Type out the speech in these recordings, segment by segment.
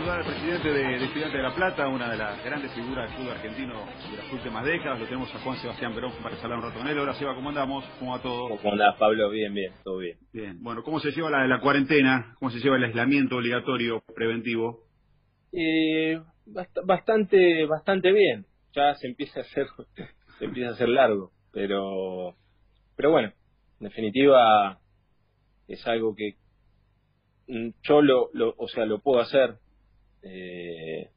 saludar al presidente de, de Estudiantes de La Plata, una de las grandes figuras del fútbol argentino de las últimas décadas. Lo tenemos a Juan Sebastián Perón para hablar un rato con él. Hola, Seba, ¿cómo andamos? ¿Cómo va todo? ¿Cómo andás, Pablo? Bien, bien, todo bien. Bien. Bueno, ¿cómo se lleva la, la cuarentena? ¿Cómo se lleva el aislamiento obligatorio preventivo? Eh, bast- bastante, bastante bien. Ya se empieza a hacer, se empieza a hacer largo, pero, pero bueno, en definitiva es algo que mm, yo lo, lo o sea, lo puedo hacer eh,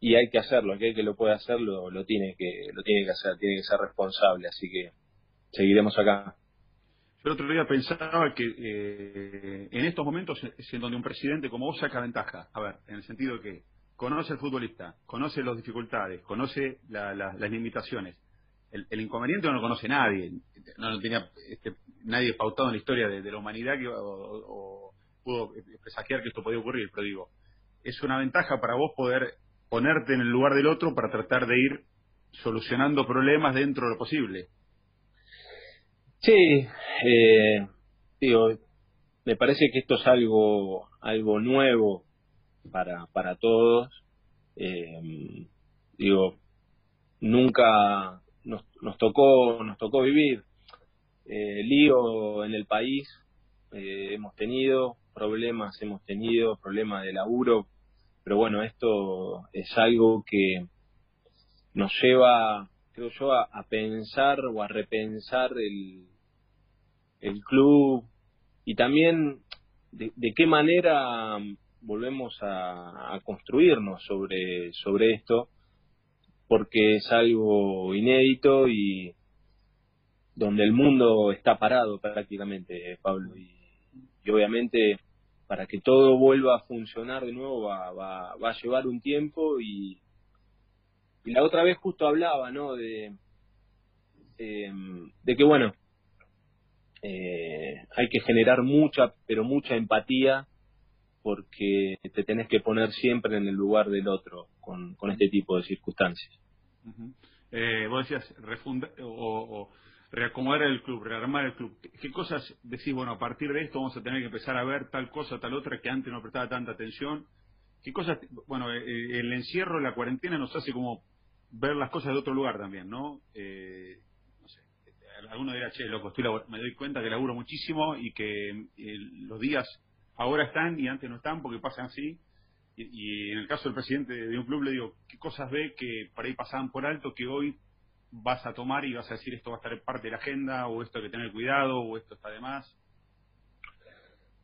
y hay que hacerlo. Aquel que lo puede hacer lo, lo tiene que, lo tiene que hacer, tiene que ser responsable. Así que seguiremos acá. Yo el otro día pensaba que eh, en estos momentos es en donde un presidente como vos saca ventaja. A ver, en el sentido que conoce al futbolista, conoce las dificultades, conoce la- la- las limitaciones. El, inconveniente no lo conoce nadie. No lo tenía este, nadie pautado en la historia de, de la humanidad que, o, o pudo presagiar que esto podía ocurrir. Pero digo, es una ventaja para vos poder ponerte en el lugar del otro para tratar de ir solucionando problemas dentro de lo posible. Sí, eh, digo, me parece que esto es algo, algo nuevo para, para todos. Eh, digo, nunca nos, nos tocó, nos tocó vivir eh, lío en el país, eh, hemos tenido problemas, hemos tenido problemas de laburo, pero bueno, esto es algo que nos lleva, creo yo, a, pensar o a repensar el, el club y también de, de qué manera volvemos a, construirnos sobre, sobre esto, porque es algo inédito y donde el mundo está parado prácticamente, Pablo, y obviamente para que todo vuelva a funcionar de nuevo va, va, va a llevar un tiempo y, y la otra vez justo hablaba, ¿no? De, eh, de que, bueno, eh, hay que generar mucha, pero mucha empatía porque te tenés que poner siempre en el lugar del otro con, con este tipo de circunstancias. Ujú. Eh, vos decías refunda o reacomodar el club, rearmar el club. ¿Qué, cosas decís? Bueno, a partir de esto vamos a tener que empezar a ver tal cosa, tal otra que antes no prestaba tanta atención. ¿Qué cosas? Bueno, eh, el encierro, la cuarentena nos hace como ver las cosas de otro lugar también, ¿no? Eh, no sé, alguno dirá, che, loco, estoy me doy cuenta que laburo muchísimo y que eh, los días ahora están y antes no están porque pasan así. Y, y en el caso del presidente de un club le digo, ¿qué cosas ve que por ahí pasaban por alto que hoy vas a tomar y vas a decir esto va a estar parte de la agenda o esto hay que tener cuidado o esto está de más?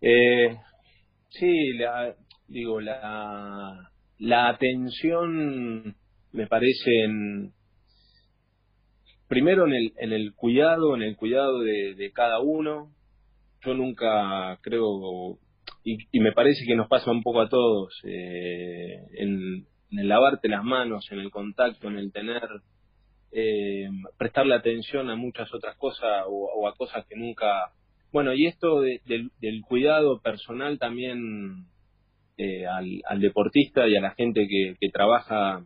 Eh, sí, la, digo, la, la atención me parece en, primero en el, en el cuidado, en el cuidado de, de cada uno. Yo nunca creo, y, y me parece que nos pasa un poco a todos, eh, en, en el lavarte las manos, en el contacto, en el tener, eh, prestarle atención a muchas otras cosas o, a cosas que nunca bueno, y esto de- del, del cuidado personal también eh, al, al deportista y a la gente que, que trabaja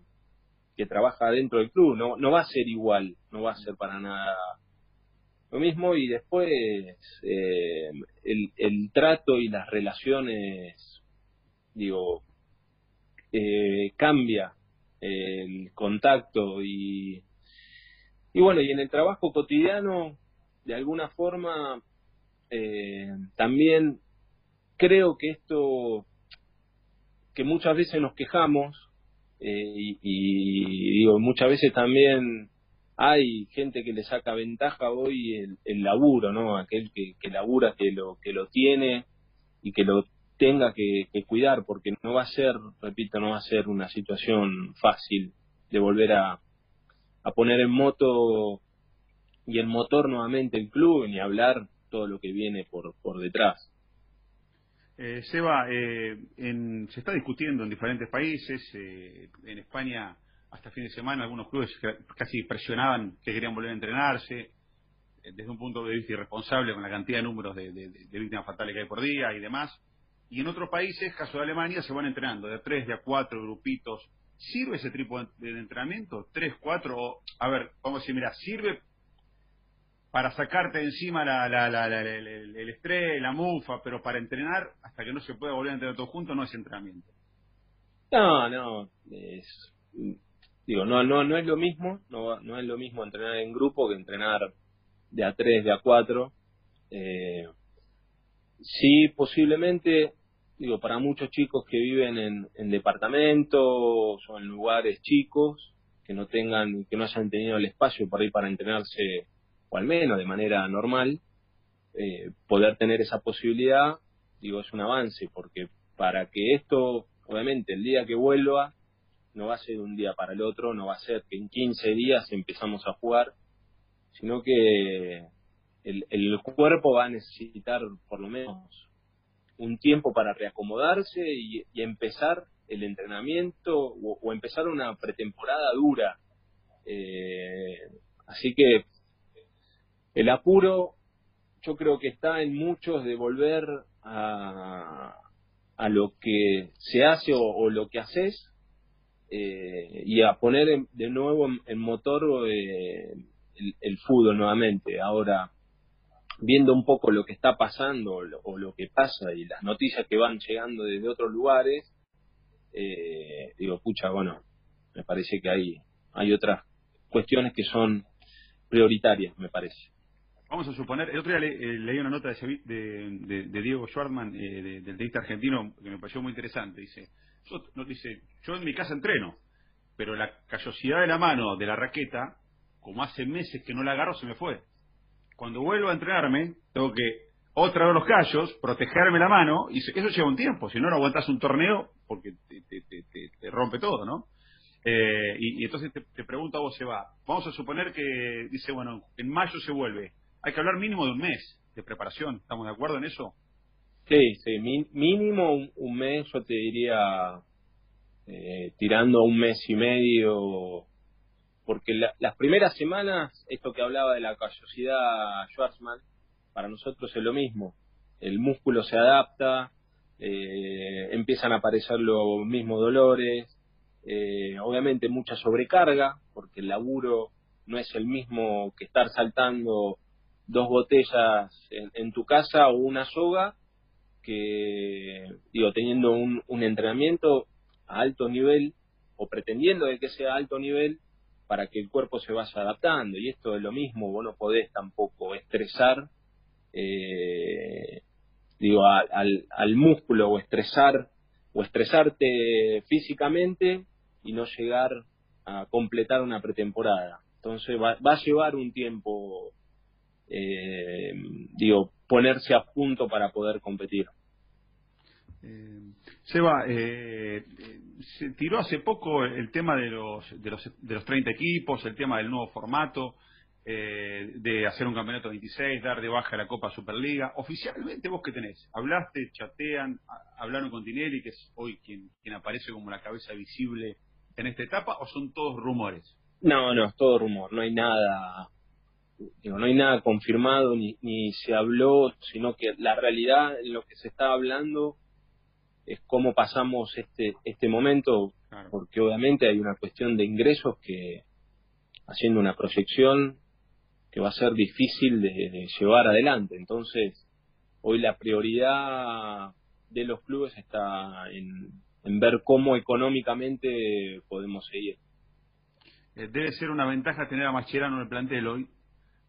que trabaja dentro del club, no, no va a ser igual, no va a ser para nada lo mismo y después eh, el, el trato y las relaciones, digo, eh, cambia el contacto y, y bueno, y en el trabajo cotidiano, de alguna forma, eh, también creo que esto que muchas veces nos quejamos eh, y, y digo muchas veces también hay gente que le saca ventaja hoy el, el laburo no aquel que, que labura que lo que lo tiene y que lo tenga que, que cuidar porque no va a ser repito no va a ser una situación fácil de volver a, a poner en moto y en motor nuevamente el club ni hablar todo lo que viene por, por detrás. Eh, Seba, eh, en- se está discutiendo en diferentes países. eh, en España, hasta fin de semana, algunos clubes ca- casi presionaban que querían volver a entrenarse, eh, desde un punto de vista irresponsable con la cantidad de números de, de- de víctimas fatales que hay por día y demás. Y en otros países, caso de Alemania, se van entrenando de a tres, de a cuatro grupitos. ¿Sirve ese tipo de entrenamiento? ¿Tres, cuatro? A ver, vamos a decir, mira, ¿sirve para sacarte encima la, la- la- la- el, estrés, la mufa, pero para entrenar, hasta que no se pueda volver a entrenar todos juntos, no es entrenamiento. No, no, es, digo, no, no, no es lo mismo, no, no es lo mismo entrenar en grupo que entrenar de a tres, de a cuatro. Eh, sí, posiblemente, digo, para muchos chicos que viven en, en departamentos o en lugares chicos, que no tengan, que no hayan tenido el espacio por ahí para entrenarse, o al menos de manera normal, eh, poder tener esa posibilidad, digo, es un avance, porque para que esto, obviamente, el día que vuelva, no va a ser de un día para el otro, no va a ser que en 15 días empezamos a jugar, sino que el, el cuerpo va a necesitar por lo menos un tiempo para reacomodarse y, empezar el entrenamiento o, empezar una pretemporada dura. Eh, así que el apuro yo creo que está en muchos de volver a, a lo que se hace o, lo que haces eh, y a poner de nuevo en, motor eh, el, fútbol nuevamente. Ahora, viendo un poco lo que está pasando o lo, que pasa y las noticias que van llegando desde otros lugares, eh, digo, pucha, bueno, me parece que hay, hay otras cuestiones que son prioritarias, me parece. Vamos a suponer, el otro día eh, leí una nota de, de, Diego Schwartman, eh, del tenista argentino, que me pareció muy interesante. Dice yo, dice, yo en mi casa entreno, pero la callosidad de la mano de la raqueta, como hace meses que no la agarro, se me fue. Cuando vuelvo a entrenarme, tengo que otra vez los callos, protegerme la mano, y eso lleva un tiempo, si no, no aguantas un torneo porque te, rompe todo, ¿no? Eh, y, entonces te, pregunto a vos, Eva, vamos a suponer que dice, bueno, en mayo se vuelve, hay que hablar mínimo de un mes de preparación, ¿estamos de acuerdo en eso? Sí, sí, mínimo un, mes, yo te diría, eh, tirando un mes y medio, porque las primeras semanas, esto que hablaba de la callosidad Schwarzman, para nosotros es lo mismo. El músculo se adapta, eh, empiezan a aparecer los mismos dolores, eh, obviamente mucha sobrecarga, porque el laburo no es el mismo que estar saltando dos botellas en, tu casa o una soga, que, digo, teniendo un, entrenamiento a alto nivel o pretendiendo de que sea alto nivel para que el cuerpo se vaya adaptando. Y esto es lo mismo, vos no podés tampoco estresar eh, digo, al, al músculo o estresar o estresarte físicamente y no llegar a completar una pretemporada. Entonces va, va a llevar un tiempo, eh, digo, ponerse a punto para poder competir. Eh, Seba, eh, se tiró hace poco el tema de los, de los, de los 30 equipos, el tema del nuevo formato. Eh, de hacer un campeonato 26, dar de baja la Copa Superliga. Oficialmente, ¿vos qué tenés? ¿Hablaste, chatean, hablaron con Tinelli, que es hoy quien, quien aparece como la cabeza visible en esta etapa, o son todos rumores? No, no, es todo rumor, no hay nada, digo, no hay nada confirmado ni, ni se habló, sino que la realidad en lo que se está hablando es cómo pasamos este, este momento, porque obviamente hay una cuestión de ingresos que, haciendo una proyección, que va a ser difícil de, llevar adelante. Entonces, hoy la prioridad de los clubes está en, ver cómo económicamente podemos seguir. Eh, debe ser una ventaja tener a Mascherano en el plantel hoy,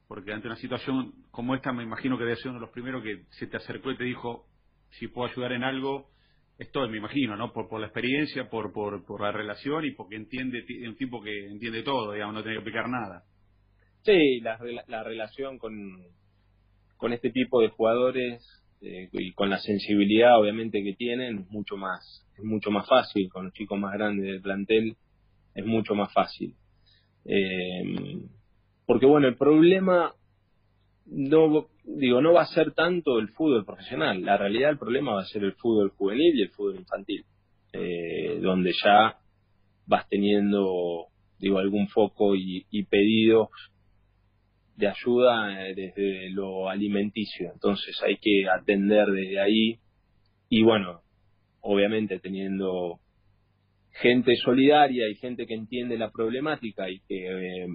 porque ante una situación como esta me imagino que debe ser uno de los primeros que se te acercó y te dijo, si puedo ayudar en algo, estoy, me imagino, ¿no? Por, la experiencia, por, por, la relación y porque entiende, un tipo que entiende todo, digamos, no tiene que explicar nada. Sí, la, la relación con, con este tipo de jugadores eh, y con la sensibilidad obviamente que tienen es mucho más es mucho más fácil con los chicos más grandes del plantel es mucho más fácil eh, porque bueno el problema no digo no va a ser tanto el fútbol profesional la realidad del problema va a ser el fútbol juvenil y el fútbol infantil eh, donde ya vas teniendo digo algún foco y pedidos de ayuda eh, desde lo alimenticio. Entonces hay que atender desde ahí y bueno, obviamente teniendo gente solidaria y gente que entiende la problemática y que eh,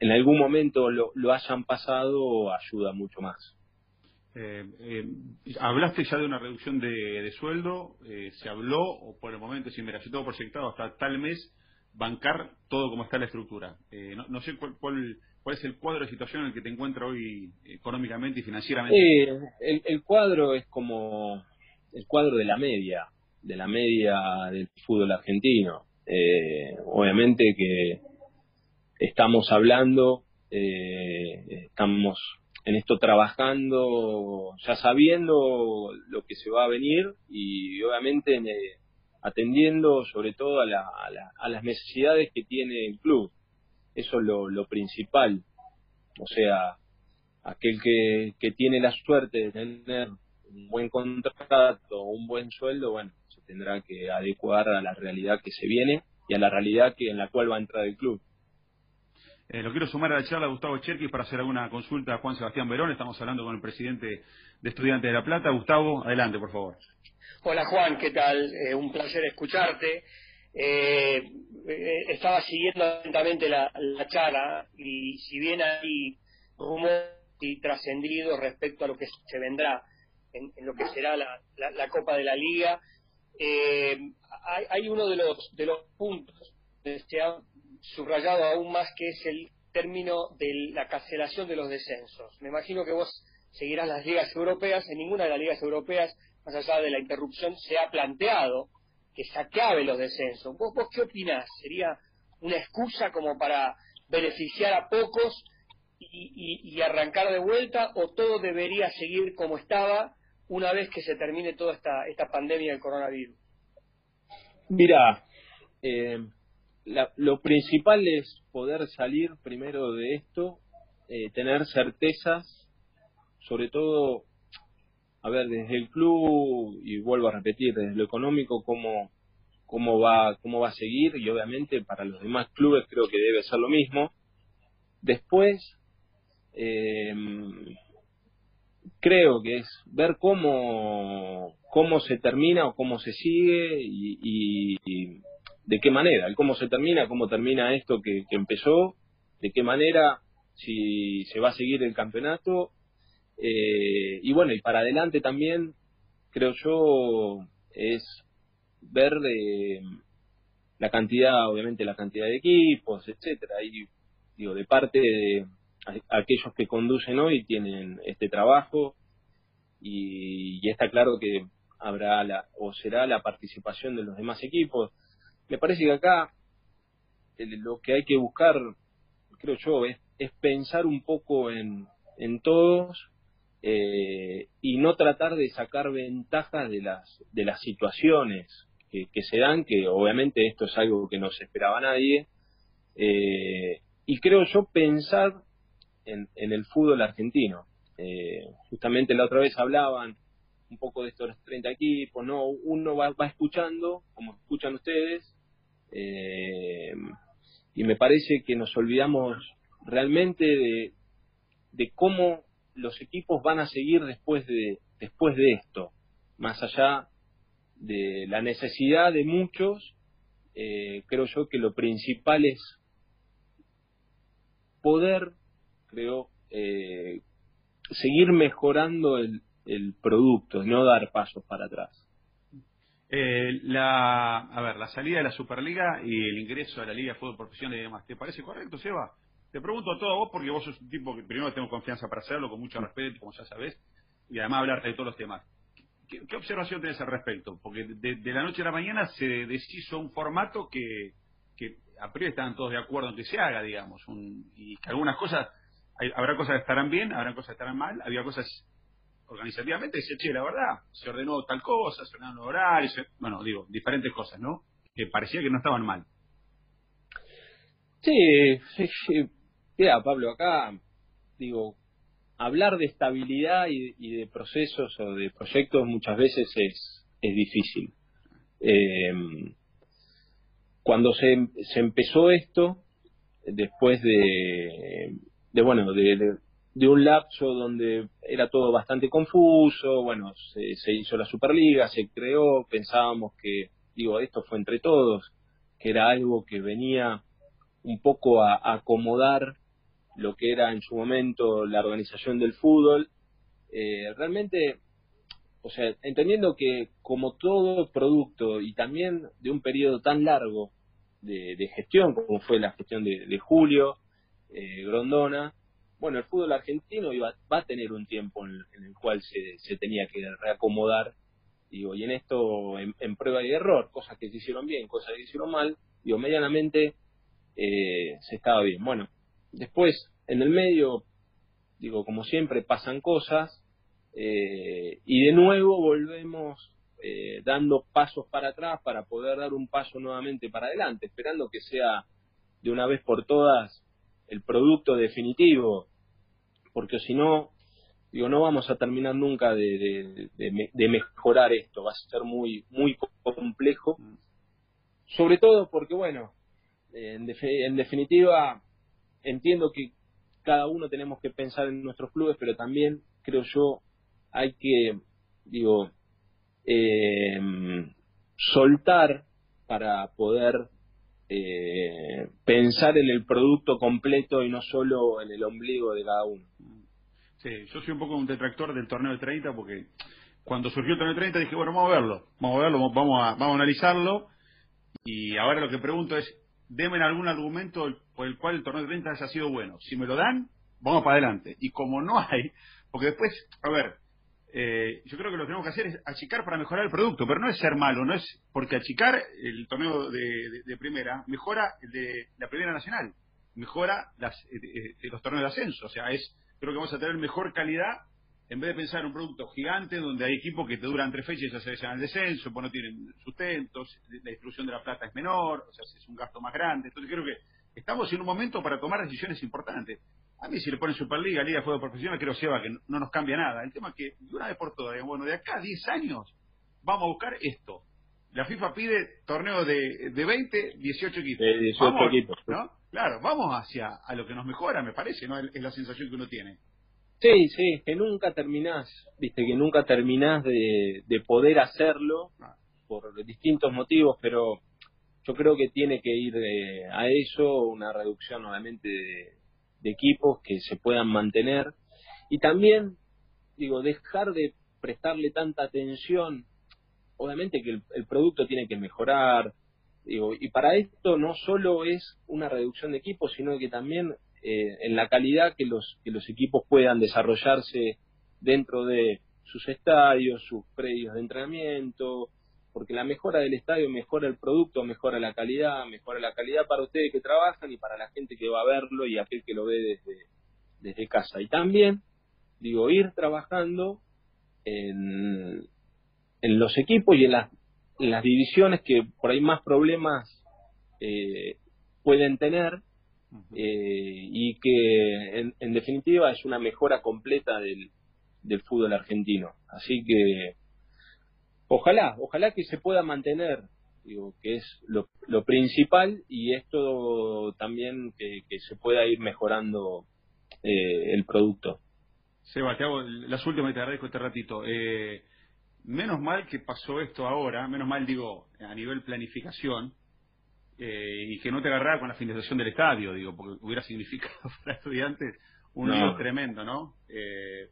en algún momento lo, lo, hayan pasado ayuda mucho más. Eh, eh, ¿Hablaste ya de una reducción de, sueldo? Eh, ¿Se habló o por el momento, si mira, yo tengo proyectado hasta tal mes bancar todo como está la estructura? No, sé cuál, cuál, es el cuadro de situación en el que te encuentras hoy económicamente y financieramente. El, el, cuadro es como el cuadro de la media, de la media del fútbol argentino. obviamente que estamos hablando, estamos en esto trabajando, ya sabiendo lo que se va a venir y obviamente eh, atendiendo sobre todo a, a, las necesidades que tiene el club. Eso es lo, principal. O sea, aquel que, que tiene la suerte de tener un buen contrato, un buen sueldo, bueno, se tendrá que adecuar a la realidad que se viene y a la realidad que en la cual va a entrar el club. Eh, lo quiero sumar a la charla a Gustavo Cherkis para hacer alguna consulta a Juan Sebastián Verón. Estamos hablando con el presidente de Estudiantes de La Plata. Gustavo, adelante, por favor. Hola Juan, ¿qué tal? Eh, un placer escucharte. Eh, estaba siguiendo atentamente la, charla y si bien hay rumores y trascendidos respecto a lo que se vendrá en, lo que será la, Copa de la Liga, hay, hay, uno de los, de los puntos que se ha subrayado aún más que es el término de la cancelación de los descensos. Me imagino que vos seguirás las ligas europeas, en ninguna de las ligas europeas, más allá de la interrupción, se ha planteado que se acabe los descensos. ¿Vos, vos qué opinás? ¿Sería una excusa como para beneficiar a pocos y, arrancar de vuelta o todo debería seguir como estaba una vez que se termine toda esta, esta pandemia del coronavirus? Mira, eh, lo principal es poder salir primero de esto, eh, tener certezas, sobre todo, a ver, desde el club, y vuelvo a repetir, desde lo económico, cómo, cómo, va, cómo va a seguir, y obviamente para los demás clubes creo que debe ser lo mismo. Después, eh, creo que es ver cómo, cómo se termina o cómo se sigue y, y de qué manera, el cómo se termina, cómo termina esto que, empezó, de qué manera, si se va a seguir el campeonato. Eh, y bueno, y para adelante también, creo yo, es ver de la cantidad, obviamente la cantidad de equipos, etcétera, y digo, de parte de aquellos que conducen hoy tienen este trabajo y, y está claro que habrá la, o será la participación de los demás equipos me parece que acá lo que hay que buscar, creo yo, es, pensar un poco en, todos eh, y no tratar de sacar ventajas de las, de las situaciones que, se dan, que obviamente esto es algo que no se esperaba nadie. Eh, y creo yo pensar en, el fútbol argentino. Eh, justamente la otra vez hablaban un poco de estos 30 equipos, ¿no? Uno va, va escuchando, como escuchan ustedes, eh, y me parece que nos olvidamos realmente de, cómo los equipos van a seguir después de, después de esto, más allá de la necesidad de muchos, eh, creo yo que lo principal es poder, creo, eh, seguir mejorando el, el producto, no dar pasos para atrás. Eh, la, a ver, la salida de la Superliga y el ingreso a la Liga de Fútbol Profesional y demás, ¿te parece correcto, Seba? Te pregunto a todo vos porque vos sos un tipo que primero tengo confianza para hacerlo, con mucho respeto, como ya sabés, y además hablarte de todos los temas. ¿Qué, observación tenés al respecto? Porque de, la noche a la mañana se deshizo un formato que, que a priori estaban todos de acuerdo en que se haga, digamos, y que algunas cosas, habrá cosas que estarán bien, habrá cosas que estarán mal, había cosas organizativamente dice, che, la verdad, se ordenó tal cosa, se ordenaron horarios, bueno, digo, diferentes cosas, ¿no? Que parecía que no estaban mal. Sí, mira, Pablo, acá, digo, hablar de estabilidad y, de procesos o de proyectos muchas veces es, es difícil. Eh, cuando se, se empezó esto, después de, de bueno, de un lapso donde era todo bastante confuso, bueno, se, hizo la Superliga, se creó, pensábamos que, digo, esto fue entre todos, que era algo que venía un poco a, acomodar lo que era en su momento la organización del fútbol, eh, realmente, o sea, entendiendo que como todo producto y también de un periodo tan largo de, gestión como fue la gestión de, Julio, eh, Grondona, bueno, el fútbol argentino iba, va a tener un tiempo en, el cual se, se, tenía que reacomodar, digo, y en esto, en, prueba y error, cosas que se hicieron bien, cosas que se hicieron mal, digo, medianamente eh, se estaba bien. Bueno, después, en el medio, digo, como siempre, pasan cosas, eh, y de nuevo volvemos eh, dando pasos para atrás para poder dar un paso nuevamente para adelante, esperando que sea de una vez por todas el producto definitivo porque si no, digo, no vamos a terminar nunca de, de, mejorar esto, va a ser muy, muy complejo, sobre todo porque, bueno, en, en definitiva, entiendo que cada uno tenemos que pensar en nuestros clubes, pero también creo yo hay que, digo, eh, soltar para poder eh, pensar en el producto completo y no solo en el ombligo de cada uno. Sí, yo soy un poco un detractor del torneo de 30 porque cuando surgió el torneo de 30 dije, bueno, vamos a verlo, vamos a verlo, vamos a, vamos a analizarlo y ahora lo que pregunto es, denme algún argumento por el cual el torneo de 30 haya sido bueno. Si me lo dan, vamos para adelante. Y como no hay, porque después, a ver, eh, yo creo que lo que tenemos que hacer es achicar para mejorar el producto, pero no es ser malo, no es porque achicar el torneo de, primera mejora el de la primera nacional, mejora las, eh, eh, los torneos de ascenso, o sea, es creo que vamos a tener mejor calidad en vez de pensar en un producto gigante donde hay equipos que te duran tres fechas y ya se dejan el descenso, pues no tienen sustentos, la distribución de la plata es menor, o sea, es un gasto más grande. Entonces creo que estamos en un momento para tomar decisiones importantes. A mí si le ponen Superliga, Liga de Fútbol Profesional, creo Seba que no nos cambia nada. El tema es que de una vez por todas, bueno, de acá a 10 años vamos a buscar esto. La FIFA pide torneo de, de 20, 18 equipos. De 18 equipos. ¿no? Claro, vamos hacia a lo que nos mejora, me parece, ¿no? Es la sensación que uno tiene. Sí, sí, que nunca terminás, viste, que nunca terminás de, de poder hacerlo ah. por distintos motivos, pero yo creo que tiene que ir eh, a eso una reducción nuevamente de, de equipos que se puedan mantener y también, digo, dejar de prestarle tanta atención. Obviamente que el, producto tiene que mejorar, digo, y para esto no solo es una reducción de equipos, sino que también eh, en la calidad que los, que los equipos puedan desarrollarse dentro de sus estadios, sus predios de entrenamiento, porque la mejora del estadio mejora el producto, mejora la calidad, mejora la calidad para ustedes que trabajan y para la gente que va a verlo y aquel que lo ve desde, desde casa. Y también, digo, ir trabajando en, en los equipos y en las, en las divisiones que por ahí más problemas eh, pueden tener eh, y que en, en, definitiva es una mejora completa del, del fútbol argentino. Así que Ojalá, ojalá que se pueda mantener, digo, que es lo, principal y esto también que, se pueda ir mejorando eh, el producto. Seba, te hago las últimas y te agradezco este ratito. Eh, menos mal que pasó esto ahora, menos mal digo, a nivel planificación, eh, y que no te agarrara con la finalización del estadio, digo, porque hubiera significado para estudiantes un lío tremendo, ¿no?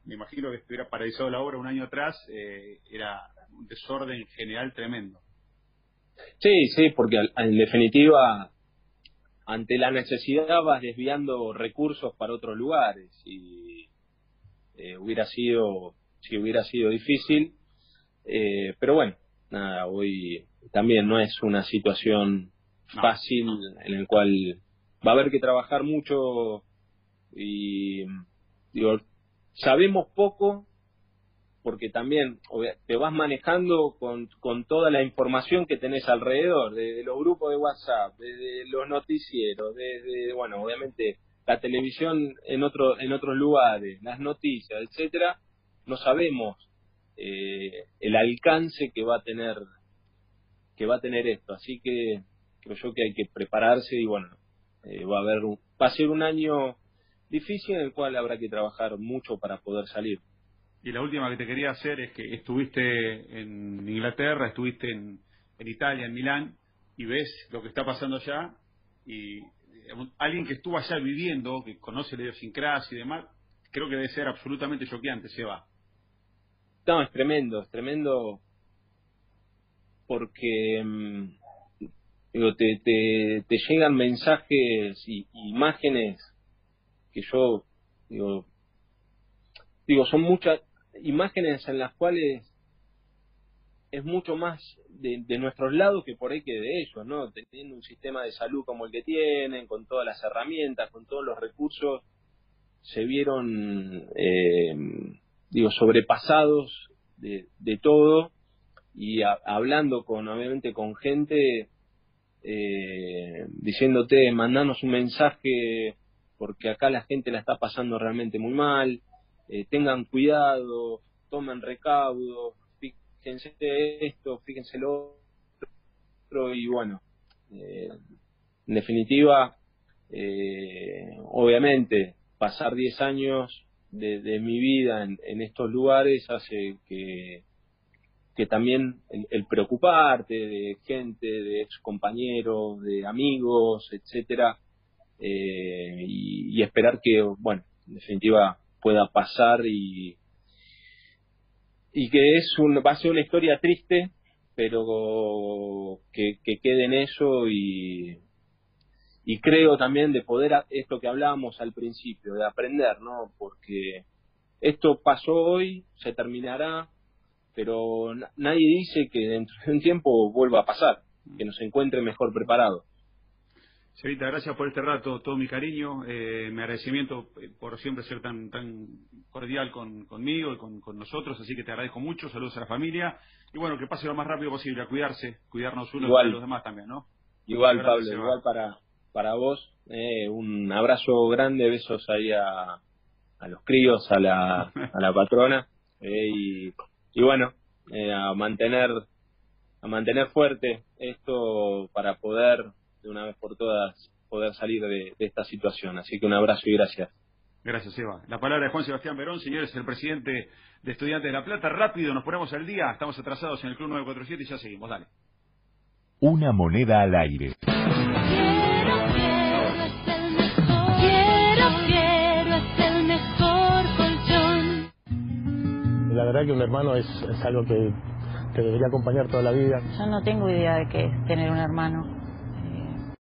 me imagino que estuviera paralizado la obra un año atrás, era un desorden general tremendo. Sí, sí, porque en definitiva, ante la necesidad vas desviando recursos para otros lugares y eh, hubiera sido, si hubiera sido difícil, eh, pero bueno, nada, hoy también no es una situación fácil en la cual va a haber que trabajar mucho y digo, sabemos poco porque también te vas manejando con, con toda la información que tenés alrededor, de, los grupos de WhatsApp, de, los noticieros, de, bueno, obviamente la televisión en otro, en otros lugares, las noticias, etcétera, no sabemos eh, el alcance que va a tener que va a tener esto, así que creo yo que hay que prepararse y bueno, eh, va a haber va a ser un año difícil en el cual habrá que trabajar mucho para poder salir. Y la última que te quería hacer es que estuviste en Inglaterra, estuviste en, Italia, en Milán, y ves lo que está pasando allá, y alguien que estuvo allá viviendo, que conoce la idiosincrasia y demás, creo que debe ser absolutamente choqueante, Seba. no, es tremendo, es tremendo porque mm, digo, te, te, te, llegan mensajes y imágenes que yo digo, digo, son muchas imágenes en las cuales es mucho más de, nuestros lados que por ahí que de ellos, ¿no? Teniendo un sistema de salud como el que tienen, con todas las herramientas, con todos los recursos, se vieron, eh, digo, sobrepasados de, de todo y hablando con, obviamente, con gente, eh, diciéndote, mandanos un mensaje porque acá la gente la está pasando realmente muy mal, eh, tengan cuidado, tomen recaudo, fíjense esto, fíjense lo otro, y bueno, eh, en definitiva, eh, obviamente, pasar 10 años de, mi vida en, estos lugares hace que, que también el, preocuparte de gente, de ex compañeros, de amigos, etcétera, y, y, esperar que, bueno, en definitiva, pueda pasar y, y que es un, va a ser una historia triste, pero que, que quede en eso y, y creo también de poder, esto que hablábamos al principio, de aprender, ¿no? Porque esto pasó hoy, se terminará, pero nadie dice que dentro de un tiempo vuelva a pasar, que nos encuentre mejor preparados. Sevita, gracias por este rato, todo mi cariño, eh, mi agradecimiento eh, por siempre ser tan tan cordial con, conmigo y con, nosotros, así que te agradezco mucho, saludos a la familia y bueno, que pase lo más rápido posible, a cuidarse, cuidarnos unos y los demás también, ¿no? Igual, Pablo, igual para, para vos, eh, un abrazo grande, besos ahí a, a los críos, a la, a la patrona y, y bueno, a mantener a mantener fuerte esto para poder de una vez por todas poder salir de, esta situación. Así que un abrazo y gracias. Gracias, Eva. La palabra de Juan Sebastián Verón, señores, el presidente de Estudiantes de La Plata. Rápido, nos ponemos al día. Estamos atrasados en el Club 947 y ya seguimos. Dale. Una moneda al aire. La verdad que un hermano es, algo que, que debería acompañar toda la vida. Yo no tengo idea de qué es tener un hermano